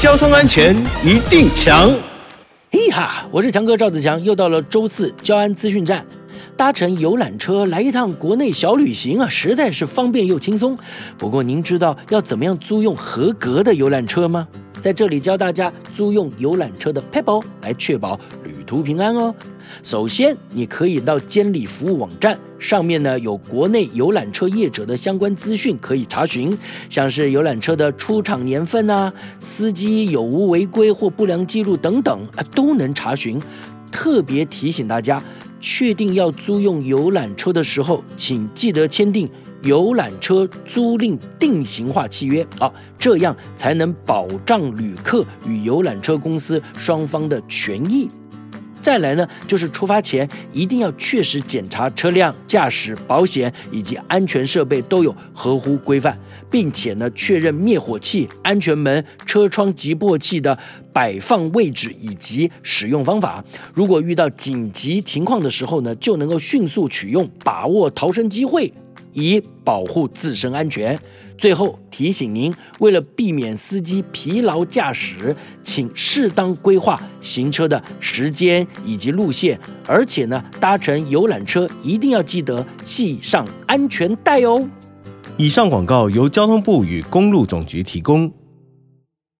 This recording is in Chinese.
交通安全一定强。嘿哈，我是强哥赵子强，又到了周四交安资讯站。搭乘游览车来一趟国内小旅行啊，实在是方便又轻松。不过您知道要怎么样租用合格的游览车吗？在这里教大家租用游览车的 PEPL 来确保旅图平安哦。首先，你可以到监理服务网站上面呢，有国内游览车业者的相关资讯可以查询，像是游览车的出厂年份啊、司机有无违规或不良记录等等啊，都能查询。特别提醒大家，确定要租用游览车的时候，请记得签订游览车租赁定型化契约啊，这样才能保障旅客与游览车公司双方的权益。再来呢，就是出发前一定要确实检查车辆驾驶保险以及安全设备都有合乎规范，并且呢确认灭火器、安全门、车窗急迫器的摆放位置以及使用方法。如果遇到紧急情况的时候呢，就能够迅速取用，把握逃生机会。以保护自身安全。最后提醒您，为了避免司机疲劳驾驶，请适当规划行车的时间以及路线，而且呢，搭乘游览车一定要记得系上安全带哦。以上广告由交通部与公路总局提供。